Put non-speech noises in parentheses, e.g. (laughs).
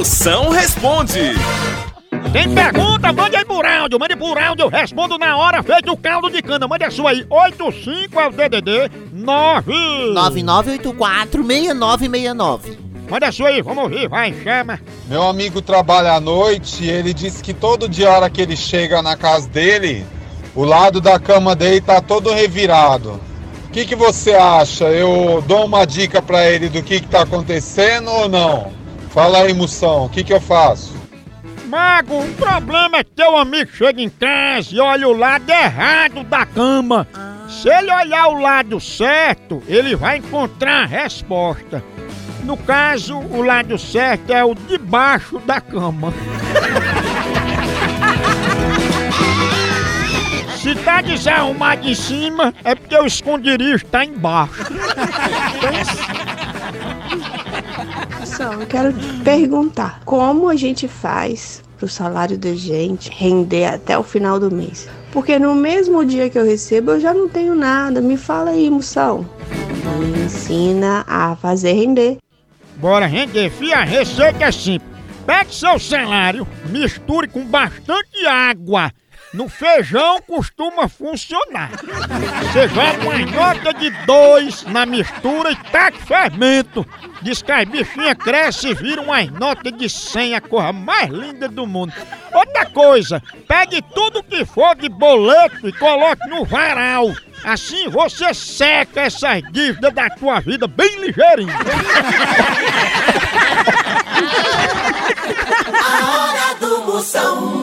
Moção responde. Tem pergunta? Mande aí por áudio, mande por áudio, eu respondo na hora, feito o caldo de cana. Mande a sua aí, 85 é o DDD 9. 9984-6969. Mande a sua aí, vamos ouvir, vai, chama. Meu amigo trabalha à noite e ele disse que todo dia, a hora que ele chega na casa dele, o lado da cama dele tá todo revirado. O que, que você acha? Eu dou uma dica pra ele do que, que tá acontecendo ou não? Fala aí, moção, o que, que eu faço? Mago, o problema é que teu amigo chega em casa e olha o lado errado da cama. Se ele olhar o lado certo, ele vai encontrar a resposta. No caso, o lado certo é o de baixo da cama. (laughs) Se tá desarrumado em cima, é porque o esconderijo tá embaixo. (laughs) Só, eu quero perguntar como a gente faz pro salário da gente render até o final do mês? Porque no mesmo dia que eu recebo eu já não tenho nada. Me fala aí, moção. Me ensina a fazer render. Bora render, fia, a receita é simples. Pegue seu salário, misture com bastante água. No feijão costuma funcionar. Você joga uma nota de dois na mistura e taca fermento. Diz que as bichinhas crescem e viram uma nota de 100, a coisa mais linda do mundo. Outra coisa, pegue tudo que for de boleto e coloque no varal. Assim você seca essas dívidas da tua vida bem ligeirinho. A hora do Moção.